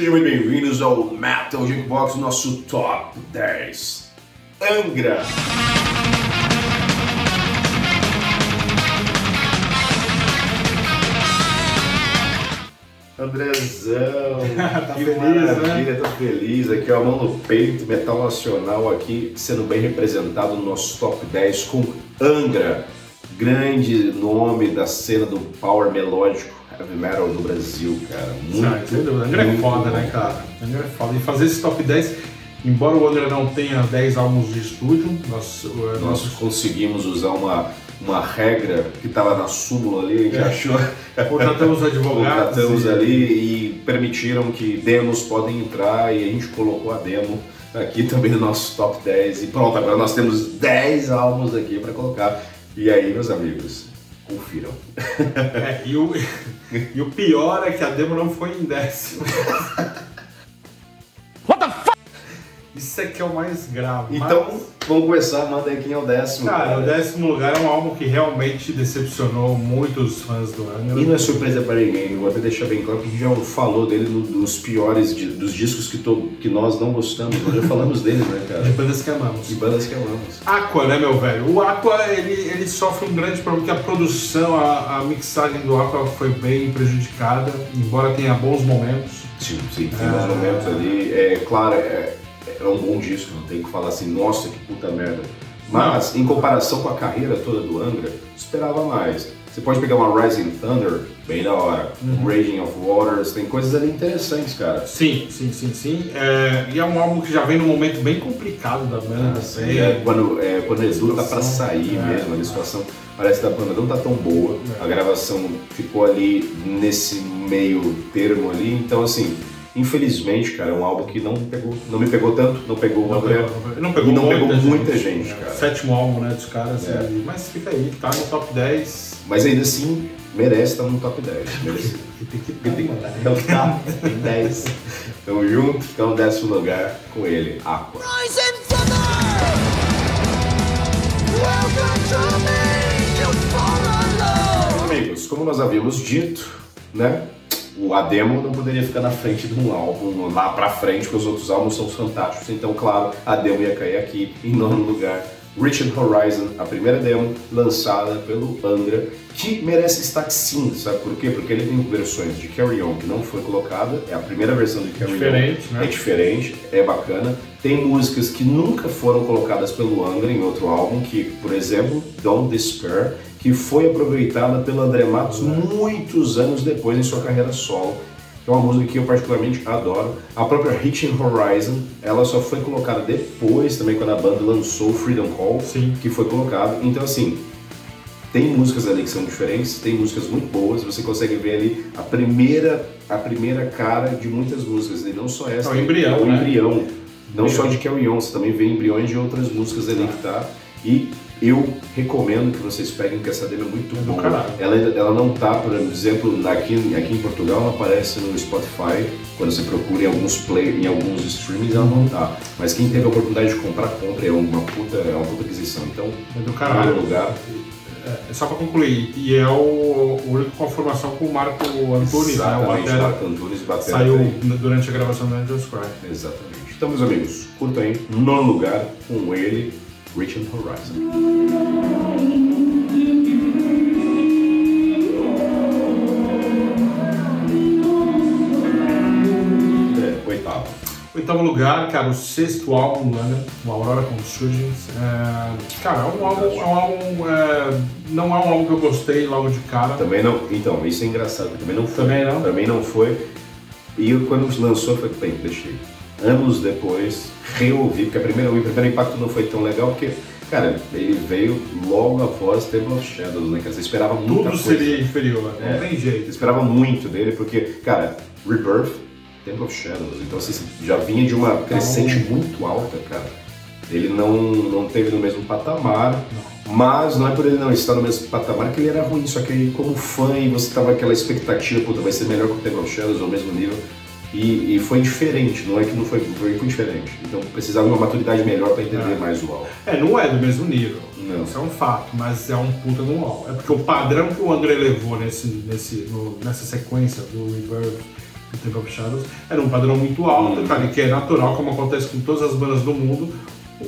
Sejam muito bem-vindos ao Metal Jukebox, nosso Top 10. Angra. Andrezão, Tá que feliz, maravilha, tô feliz aqui, ó, a mão no peito, metal nacional aqui, sendo bem representado no nosso top 10 com Angra, grande nome da cena do power melódico heavy metal do Brasil, cara. Muito, Ah, sem dúvida. Angra é foda, bom. né, cara? Angra é foda. E fazer esse top 10, embora o Angra não tenha 10 álbuns de estúdio, nós, o- Nós conseguimos usar uma, uma regra que estava na súmula ali, a gente É. achou. contratamos advogados. Contratamos e- ali e permitiram que demos podem entrar e a gente colocou a demo aqui também no nosso top 10 e pronto, agora nós temos 10 álbuns aqui para colocar. E aí, meus amigos, confiram. É, e, o, e o pior é que a demo não foi em décimo. What the fuck? Isso é que é o mais grave. Então, Mas, vamos começar, manda aí quem é o décimo. cara, o décimo lugar é um álbum que realmente decepcionou muitos fãs do Angra. E não é surpresa para ninguém, eu vou até deixar bem claro que a gente já falou dele no- dos piores, di- dos discos que, to- que nós não gostamos, nós já falamos deles, né, De cara? bandas que amamos. De bandas que amamos. Aqua, né, meu velho? O Aqua, ele, ele sofre um grande problema, que a produção, a, a mixagem do Aqua foi bem prejudicada, embora tenha bons momentos. Sim, sim, tem uns momentos ali. É claro, é, é um bom disco, não tem que falar assim, nossa, que puta merda. Mas, em comparação com a carreira toda do Angra, esperava mais. Você pode pegar uma Rising Thunder, bem da hora. Uhum. Raging of Waters, tem coisas ali interessantes, cara. Sim, sim, sim, sim. É, e é um álbum que já vem num momento bem complicado da banda. Assim, bem- é, quando, é, quando eles lutam pra situação, sair é. mesmo, a situação parece que a banda não tá tão boa, É. a gravação ficou ali nesse meio termo ali, então assim, infelizmente, cara, é um álbum que não me pegou, não me pegou tanto, não pegou o Não André, pegou, não pegou, e não muita, pegou gente. muita gente, É, cara. Sétimo álbum, né, dos caras. É. e- mas fica aí, tá no top 10. mas ainda assim merece estar no top 10, merece. Tem que Tem- tá, mano. Então tá, tem 10. Tamo junto, então décimo lugar com ele, Aqua. Rising thunder! Welcome to me, you fall alone! Amigos, como nós havíamos dito, né? O a demo não poderia ficar na frente de um álbum lá pra frente, porque os outros álbuns são fantásticos. Então, claro, a demo ia cair aqui em nono lugar. Richard Horizon, a primeira demo lançada pelo Angra, que merece destaque sim, sabe por quê? Porque ele tem versões de Carry On que não foi colocada, é a primeira versão de Carry Diferente, On. né? É diferente, é bacana. Tem músicas que nunca foram colocadas pelo Angra em outro álbum, que, por exemplo, Don't Despair, que foi aproveitada pelo André Matos muitos anos depois em sua carreira solo. É uma música que eu particularmente adoro. A própria Hitching Horizon, ela só foi colocada depois, também quando a banda lançou Freedom Call, Sim. que foi colocado. Então, assim, tem músicas ali que são diferentes, tem músicas muito boas, você consegue ver ali a primeira, a primeira cara de muitas músicas, e não só essa, É o embrião, é o né? embrião. Não Embrião. só de Carry On, você também vê embriões de outras músicas ali que tá. E eu recomendo que vocês peguem, porque essa demo é muito É boa. caralho. Ela, ela não tá, por exemplo, aqui, aqui em Portugal, ela aparece no Spotify, quando você procura em alguns play, em alguns streamings, ela não tá. Mas quem teve a oportunidade de comprar, compra, é uma puta, é uma puta aquisição. Então, É do caralho. lugar, É, só pra concluir, e é o, o único com a formação com o Marco Antunes, né? O batera, Marco Antunes batera saiu também. durante a gravação do Angels Cry. Exatamente. Então, meus amigos, curtam aí, nono lugar, com ele, Richard Horizon. Oitavo. Oitavo lugar, cara, o sexto álbum do Angra, o Aurora Consurgence. É, cara, é um álbum, é um álbum é, não é um álbum que eu gostei logo de cara. Também não. Então, isso é engraçado, também não foi. Também não? Também não foi. E eu, quando lançou, eu falei, bem, deixei. Anos depois, reouvi, porque a primeira, o primeiro impacto não foi tão legal, porque, cara, ele veio logo após Temple of Shadows, né? Quer dizer, esperava muita Tudo coisa. seria inferior, É. não tem jeito. Eu esperava muito dele, porque, cara, Rebirth, Temple of Shadows, então assim, já vinha de uma crescente muito alta, cara. Ele não, não teve no mesmo patamar, mas não é por ele não estar no mesmo patamar que ele era ruim, só que aí, como fã e você tava aquela expectativa, puta, vai ser melhor que o Temple of Shadows, ao mesmo nível. E, e foi diferente, não é que não foi, foi, diferente. Então precisava de uma maturidade melhor para entender É. mais o álbum. É, não é do mesmo nível. Não. Isso é um fato, mas é um puta um álbum. É porque o padrão que o André levou nesse, nesse, no- nessa sequência do Rebirth do Temple of Shadows, era um padrão muito alto, cara, e que é natural, como acontece com todas as bandas do mundo,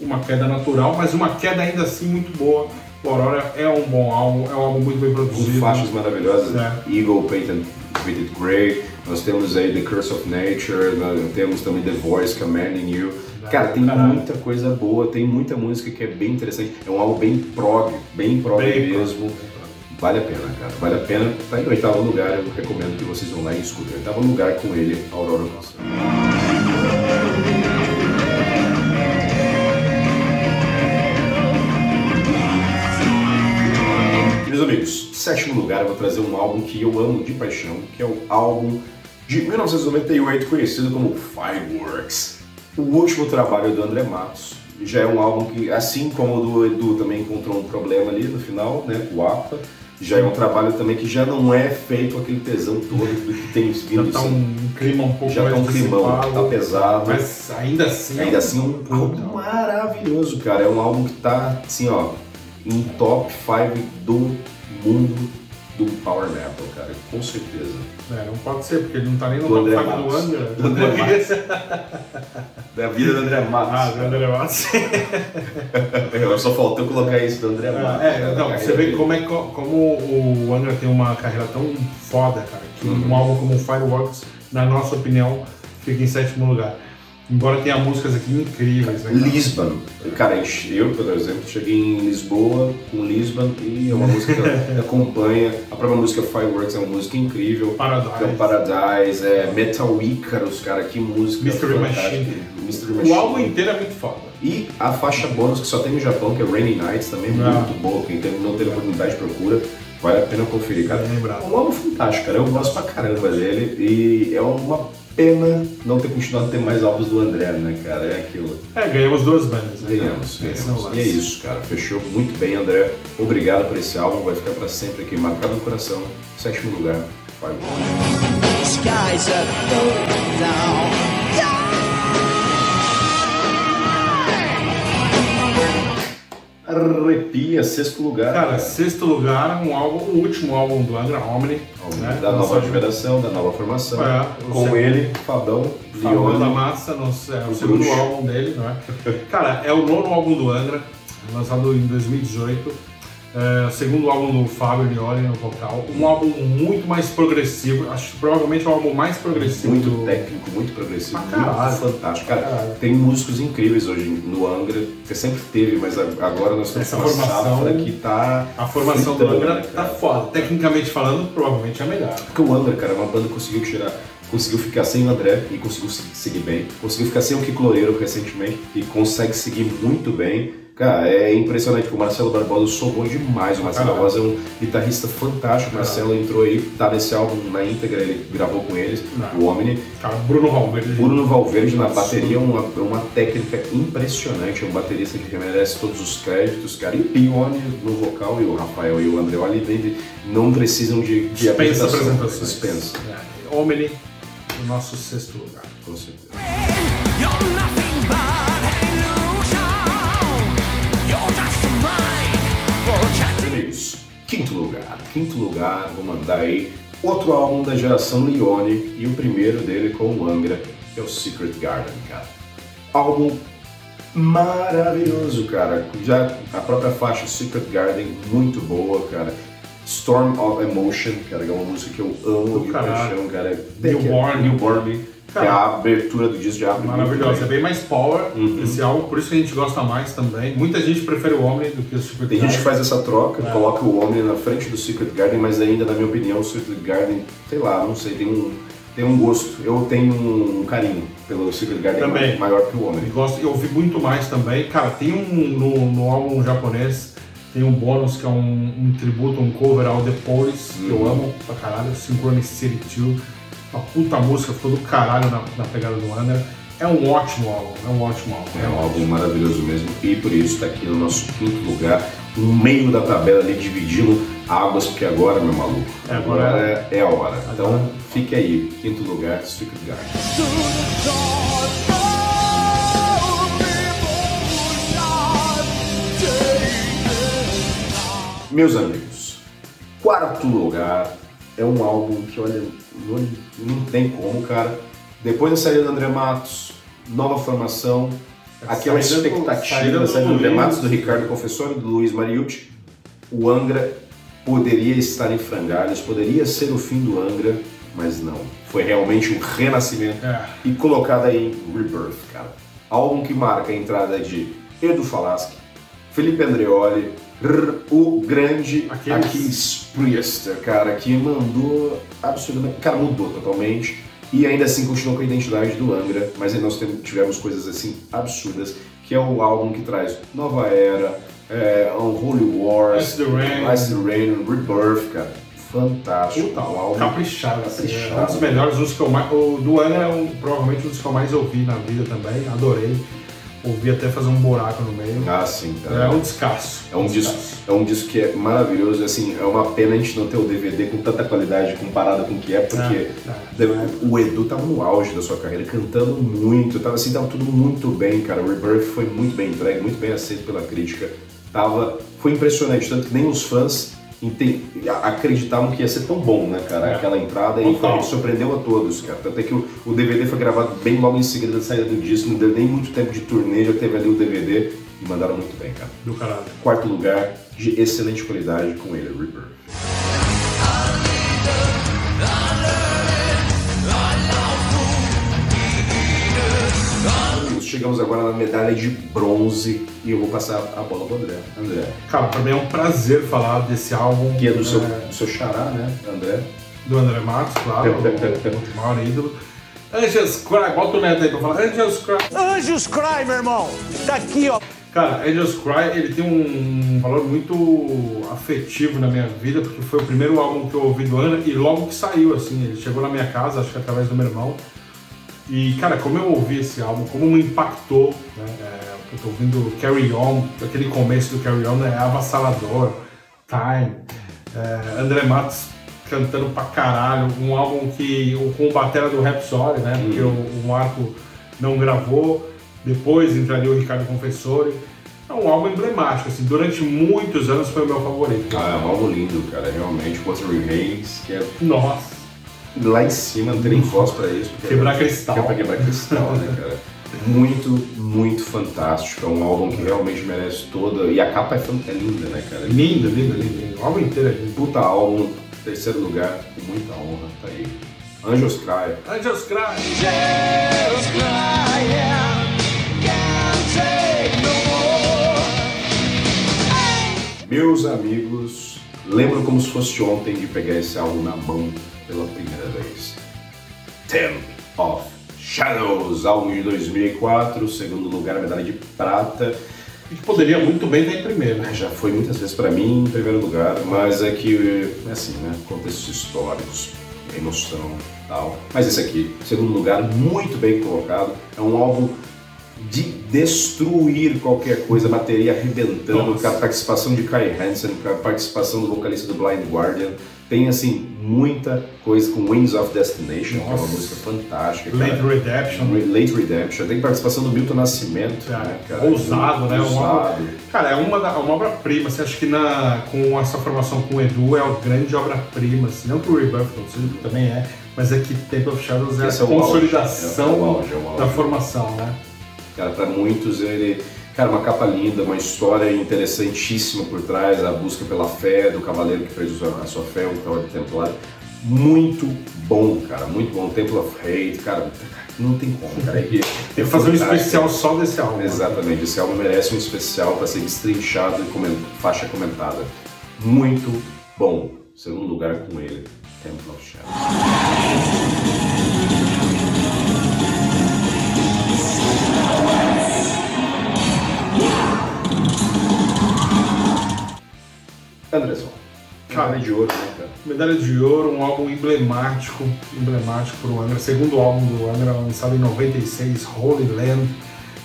uma queda natural, mas uma queda ainda assim muito boa. O Aurora é um bom álbum, é um álbum muito bem Com produzido. faixas maravilhosas, É. Eagle Painted, Painted Grey, nós temos aí The Curse of Nature, temos também The Voice Commanding You. Cara, tem Caralho. muita coisa boa, tem muita música que é bem interessante. É um álbum bem prog, bem prog Bem mesmo. Vale a pena, cara. Vale a pena. Tá em oitavo lugar, eu recomendo que vocês vão lá e escutem. Oitavo lugar com ele, Aurora Costa. Meus amigos, sétimo lugar eu vou trazer um álbum que eu amo de paixão, que é o álbum de 1998 conhecido como Fireworks. O último trabalho do André Matos. Já é um álbum que, assim como o do Edu também encontrou um problema ali no final, né, o APA, já é um trabalho também que já não é feito aquele tesão todo do que tem vindo. Já tá assim. um clima um pouco Já mais tá um climão, tá pesado. Mas ainda assim... Ainda assim, é um álbum maravilhoso, cara. É um álbum que tá, assim, ó, em top 5 do mundo do Power Metal, cara. Com certeza. É, não pode ser, porque ele não tá nem no Do top André 5 do. Angra. Do André Matos. Da vida do André Matos. Ah, do André Matos. Eu só faltou colocar isso do André Matos. É, cara, não, você vê dele. como, é, co- como o Angra tem uma carreira tão foda, cara, que Uhum. um álbum como Fireworks, na nossa opinião, fica em sétimo lugar. Embora tenha músicas aqui incríveis, né? cara? Lisbon. Cara, eu, por exemplo, cheguei em Lisboa com Lisbon e é uma música que acompanha. A própria música Fireworks é uma música incrível. Paradise. É o Paradise, é Metal Icarus, cara, que música Mystery. Machine. Mystery Machine. O álbum inteiro é muito foda. E a faixa bônus que só tem no Japão, que é Rainy Nights, também Ah. muito boa. Quem não teve oportunidade, procura. Vale a pena conferir, cara. É um álbum fantástico, cara. Eu gosto pra caramba dele. E é uma pena não ter continuado a ter mais álbuns do André, né, cara? É aquilo. É, ganhamos duas bandas, né? Ganhamos, é ganhamos. lance. E é isso, cara. Fechou muito bem, André. Obrigado por esse álbum. Vai ficar pra sempre aqui marcado no coração. Sétimo lugar. Fireworks. Arrepia, sexto lugar. Cara, sexto lugar, um álbum, o último álbum do Angra, Omni. né? da nova geração, da nova formação. É, com segundo- ele, Fabão, Fabão da. Massa, no, é, o O segundo álbum dele, não é? Cara, é o nono álbum do Angra, lançado em 2018. É, o segundo álbum do Fábio Lione no vocal. Um álbum muito mais progressivo, acho que provavelmente é o álbum mais progressivo Muito do... técnico, muito progressivo, Pra caralho. fantástico. Cara, Caralho. tem músicos incríveis hoje no Angra, que sempre teve, mas agora nós temos Essa uma formação- safra que tá. A formação do Angra né, tá foda. Tecnicamente falando, provavelmente é a melhor. Porque o Angra, cara, é uma banda que conseguiu tirar. Conseguiu ficar sem o André e conseguiu se- seguir bem. Conseguiu ficar sem o Kiko Loureiro recentemente e consegue seguir muito bem. Cara, é impressionante que o Marcelo Barbosa sobrou demais. O Marcelo. Barbosa é um guitarrista fantástico. O Marcelo entrou aí, tá nesse álbum na íntegra, ele gravou com eles, Não. o Omni. Cara, Bruno Valverde. Bruno Valverde na bateria é uma, uma técnica impressionante, é um baterista que merece todos os créditos, cara. E o Pione no vocal e o Rafael e o Andreoli Vende não precisam de, de Dispensa apresentação. apresentações. Dispensa, É, Omni, o nosso sexto lugar. com certeza. Quinto lugar. Quinto lugar, vou mandar aí outro álbum da geração Leone e o primeiro dele com o Angra, é o Secret Garden, cara. Álbum maravilhoso, cara. Já a própria faixa Secret Garden, muito boa, cara. Storm of Emotion, cara, que é uma música que eu amo de caralho. paixão, cara. Newborn. Newborn, que é Cara, a abertura do disco de abre Maravilhosa, é bem. mais power Uhum. esse álbum, por isso que a gente gosta mais também. Muita gente prefere o Omni do que o Super Tem gente que faz essa troca, É. coloca o Omni na frente do Secret Garden, mas ainda, na minha opinião, o Secret Garden, sei lá, não sei, tem um, tem um gosto. Eu tenho um carinho pelo Secret Garden Também. maior que o Omni. Gosto, eu ouvi muito mais também. Cara, tem um no, no álbum japonês, tem um bônus que é um, um tributo, um cover ao The Police, que eu Uhum. amo pra caralho, Synchronicity 2. Uma puta música, ficou do caralho na, na pegada do Angra. É um ótimo álbum, é um ótimo álbum. É um álbum maravilhoso mesmo e por isso está aqui no nosso quinto lugar, no meio da tabela ali, dividindo águas, porque agora, meu maluco, É, agora- agora é, é a hora. Então Agora- fique aí, quinto lugar, Secret Garden. Meus amigos, quarto lugar é um álbum que, olha, não, não tem como, cara. Depois da saída do André Matos, nova formação, aquela Saída do- expectativa saída da do saída do André. Matos, do Ricardo Confessor e do Luiz Mariucci, o Angra poderia estar em frangalhos, poderia ser o fim do Angra, mas não. Foi realmente um renascimento É. e colocada aí em Rebirth, cara. Álbum que marca a entrada de Edu Falaschi, Felipe Andreoli, o grande Aquiles Priester, cara, que mandou absurdamente. Cara, mudou totalmente. E ainda assim continuou com a identidade do Angra, mas aí nós tivemos coisas assim absurdas, que é o álbum que traz Nova Era, é, Unholy Wars, Ice the Rain. Ice the Rain, Rebirth, cara. Fantástico. Puta, um álbum caprichado. caprichado. É um dos melhores, um dos que eu mais. O do Angra é um, provavelmente um dos que eu mais ouvi na vida também. Adorei. Ouvi até fazer um buraco no meio. Ah, sim, cara. É um descasso. É um, disco, é um disco que é maravilhoso, assim, é uma pena a gente não ter o DVD com tanta qualidade comparado com o que é, porque É, é. o Edu tava no auge da sua carreira, cantando muito, tava assim, tava tudo muito bem, cara. O Rebirth foi muito bem entregue, muito bem aceito pela crítica. Tava, foi impressionante, tanto que nem os fãs acreditavam que ia ser tão bom, né, cara, É. aquela entrada e foi, surpreendeu a todos, cara. Tanto é que o, o DVD foi gravado bem logo em seguida da saída do disco, não deu nem muito tempo de turnê, já teve ali o DVD e mandaram muito bem, cara. Do caralho. Quarto lugar, de excelente qualidade com ele, Reaper. Chegamos agora na medalha de bronze e eu vou passar a bola pro André. André, Cara, pra mim é um prazer falar desse álbum. que é do seu, é, do seu xará, né, André? do André Matos, claro, o maior ídolo. Angels Cry, bota o neto aí pra falar. Angels Cry. Anjos Cry, meu irmão. Tá aqui, ó. Cara, Angels Cry, ele tem um valor muito afetivo na minha vida, porque foi o primeiro álbum que eu ouvi do Angra e logo que saiu, assim, ele chegou na minha casa, acho que através do meu irmão. E, cara, como eu ouvi esse álbum, como me impactou, né? É, eu tô ouvindo Carry On, aquele começo do Carry On é avassalador, Time, é, André Matos cantando pra caralho, um álbum que, com o batera do Rhapsody, né? Porque o, o Marco não gravou, depois entraria o Ricardo Confessori. É um álbum emblemático, assim, durante muitos anos foi o meu favorito. Ah, é um álbum lindo, cara, realmente. Wuthering Haze, que é Nossa, lá em cima, não tem nem voz pra isso. porque Quebrar é- cristal. que pra quebrar cristal, né, cara? Muito, muito fantástico. É um álbum que realmente merece toda. E a capa é, é linda, né, cara? lindo, lindo, lindo. O álbum inteiro é lindo. Puta álbum, terceiro lugar, com muita honra, tá aí. Angels Cry. Angels Cry. Take no more. Meus amigos, lembro como se fosse ontem de pegar esse álbum na mão pela primeira vez. Temp of Shadows, álbum de 2004, segundo lugar, medalha de prata. Que poderia muito bem estar em primeiro, né? Já foi muitas vezes pra mim em primeiro lugar, mas é que, é assim, né, contextos históricos, emoção tal. Mas esse aqui, segundo lugar, muito bem colocado. É um álbum de destruir qualquer coisa, bateria arrebentando, Nossa. com a participação de Kai Hansen, com a participação do vocalista do Blind Guardian. Tem, assim, muita coisa com Wings of Destination, que é uma Nossa. música fantástica. cara. Late Redemption. Late Redemption. Tem participação do Milton Nascimento, né, cara? Ousado, né? Uma Ousado. obra, cara, é uma, da- uma obra-prima. Você acha que na, com essa formação com o Edu é uma grande obra-prima. Assim, não que o Rebirth não seja, que também é, mas é que Temple of Shadows é Esse a é o auge, consolidação é auge, é auge. da formação, né? Cara, para muitos ele. Cara, uma capa linda, uma história interessantíssima por trás, a busca pela fé do cavaleiro que fez a sua- fé, o Cavaleiro Templário. Muito bom, cara, muito bom. Temple of Hate, cara, não tem como, cara. É que- Tem que fazer um especial só desse álbum. né? Exatamente, esse álbum merece um especial para ser destrinchado e comen- faixa comentada. Muito bom. Segundo lugar com ele, Temple of Shadows. Anderson, cara de ouro, né, cara? Medalha de Ouro, um álbum emblemático, emblemático pro Angra. Segundo álbum do Angra, lançado em 96, Holy Land.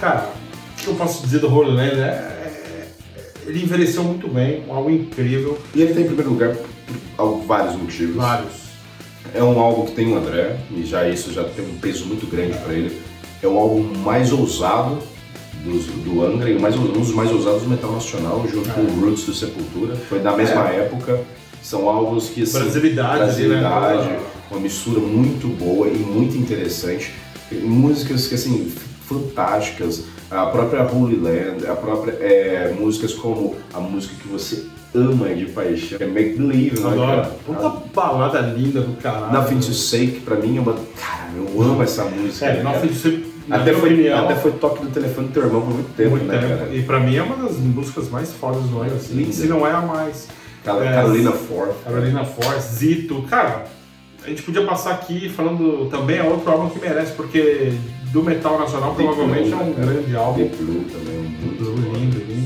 Cara, o que eu posso dizer do Holy Land é, é- ele envelheceu muito bem, um álbum incrível, E ele tem em primeiro lugar por vários motivos. vários. É um álbum que tem o André, e já isso já tem um peso muito grande para ele. É o álbum mais ousado dos- do Angra e mais, um dos mais ousados do metal nacional, junto com o Roots do Sepultura. Foi da mesma época. São álbuns que. Assim, Brasilidade ali, né? brasilidade. uma mistura muito boa e muito interessante. Músicas que, assim, fantásticas. A própria Holy Land, a própria é, músicas como a música que você ama de paixão, é Make Believe, né, Adoro. cara? Puta balada linda do caralho. Nothing to Say, que pra mim é uma. Cara, eu amo essa música. É, né, Nothing to na Até foi, opinião, até foi toque do telefone do teu irmão por muito tempo, muito né, tempo. cara? E pra mim é uma das músicas mais fodas do ano, assim, Linda. se não é a mais. Car- É, Carolina Ford. Carolina Force, Zito, cara, a gente podia passar aqui falando também é outro álbum que merece, porque do metal nacional Deep provavelmente é Blue, um né, cara? grande álbum. Deep Blue também, muito Blue, bom. lindo, lindo.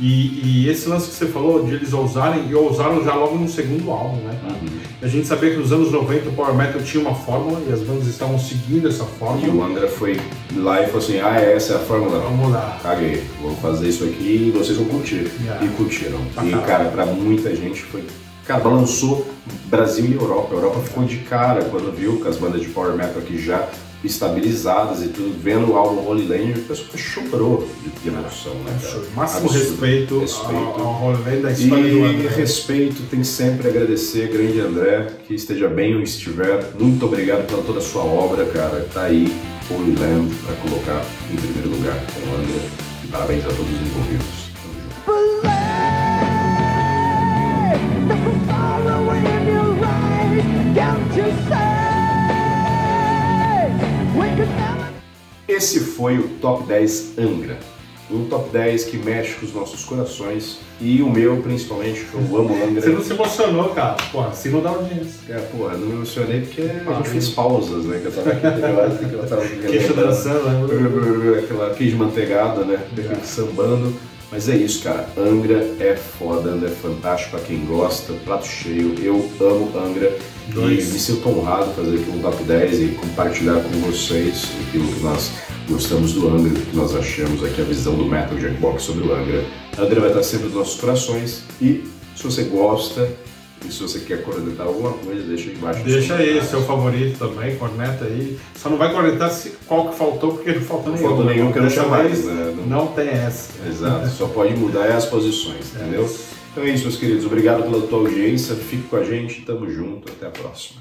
E, e esse lance que você falou de eles ousarem, e ousaram já logo no segundo álbum, né? cara? Uhum. A gente sabia que nos anos 90 o Power Metal tinha uma fórmula e as bandas estavam seguindo essa E o fórmula. André foi lá e falou assim: ah, essa é a fórmula. Vamos lá. Caguei, vou fazer isso aqui e vocês vão curtir. Yeah. E curtiram. E, caralho. cara, pra muita gente foi. Cara, balançou Brasil e Europa. A Europa ficou de cara quando viu que as bandas de Power Metal aqui já estabilizadas e tudo, vendo o álbum Holy Land, o pessoal chorou de, emoção, né, cara? Máximo Absurdo. respeito, Respeito. ao, ao rolê da história do E André. respeito, tem sempre a agradecer, grande André, que esteja bem ou estiver. Muito obrigado pela toda a sua obra, cara. Tá aí, Holy Land, para colocar em primeiro lugar com o André. E parabéns a todos os envolvidos. Foi o Top 10 Angra. Um top 10 que mexe com os nossos corações. E o meu, principalmente, que eu amo Angra. Você não se emocionou, cara. Pô, assim não dá audiência. É, porra, não me emocionei porque a gente fez pausas, né? Que eu tava aqui, que eu tava Queixa dançando, né? Aquela queijo manteigada, né? É. Sambando. Mas é isso, cara. Angra é foda, Angra é fantástico pra quem gosta, prato cheio. Eu amo Angra Dois. e me sinto honrado fazer aqui um top 10 e compartilhar com vocês aquilo que nós gostamos do Angra, que nós achamos aqui, a visão do Metal Jackbox sobre o Angra. Angra vai estar sempre nos nossos corações e se você gosta e se você quer cornetar alguma coisa, deixa aí embaixo. Deixa aí seu favorito também, corneta aí. Só não vai cornetar se, qual que faltou, porque não faltou Não nenhum. faltou nenhum que eu não vez, né? Não- Não tem essa. Exato, só pode mudar é as posições, entendeu? Então é isso, meus queridos. Obrigado pela tua audiência. Fique com a gente, tamo junto, até a próxima.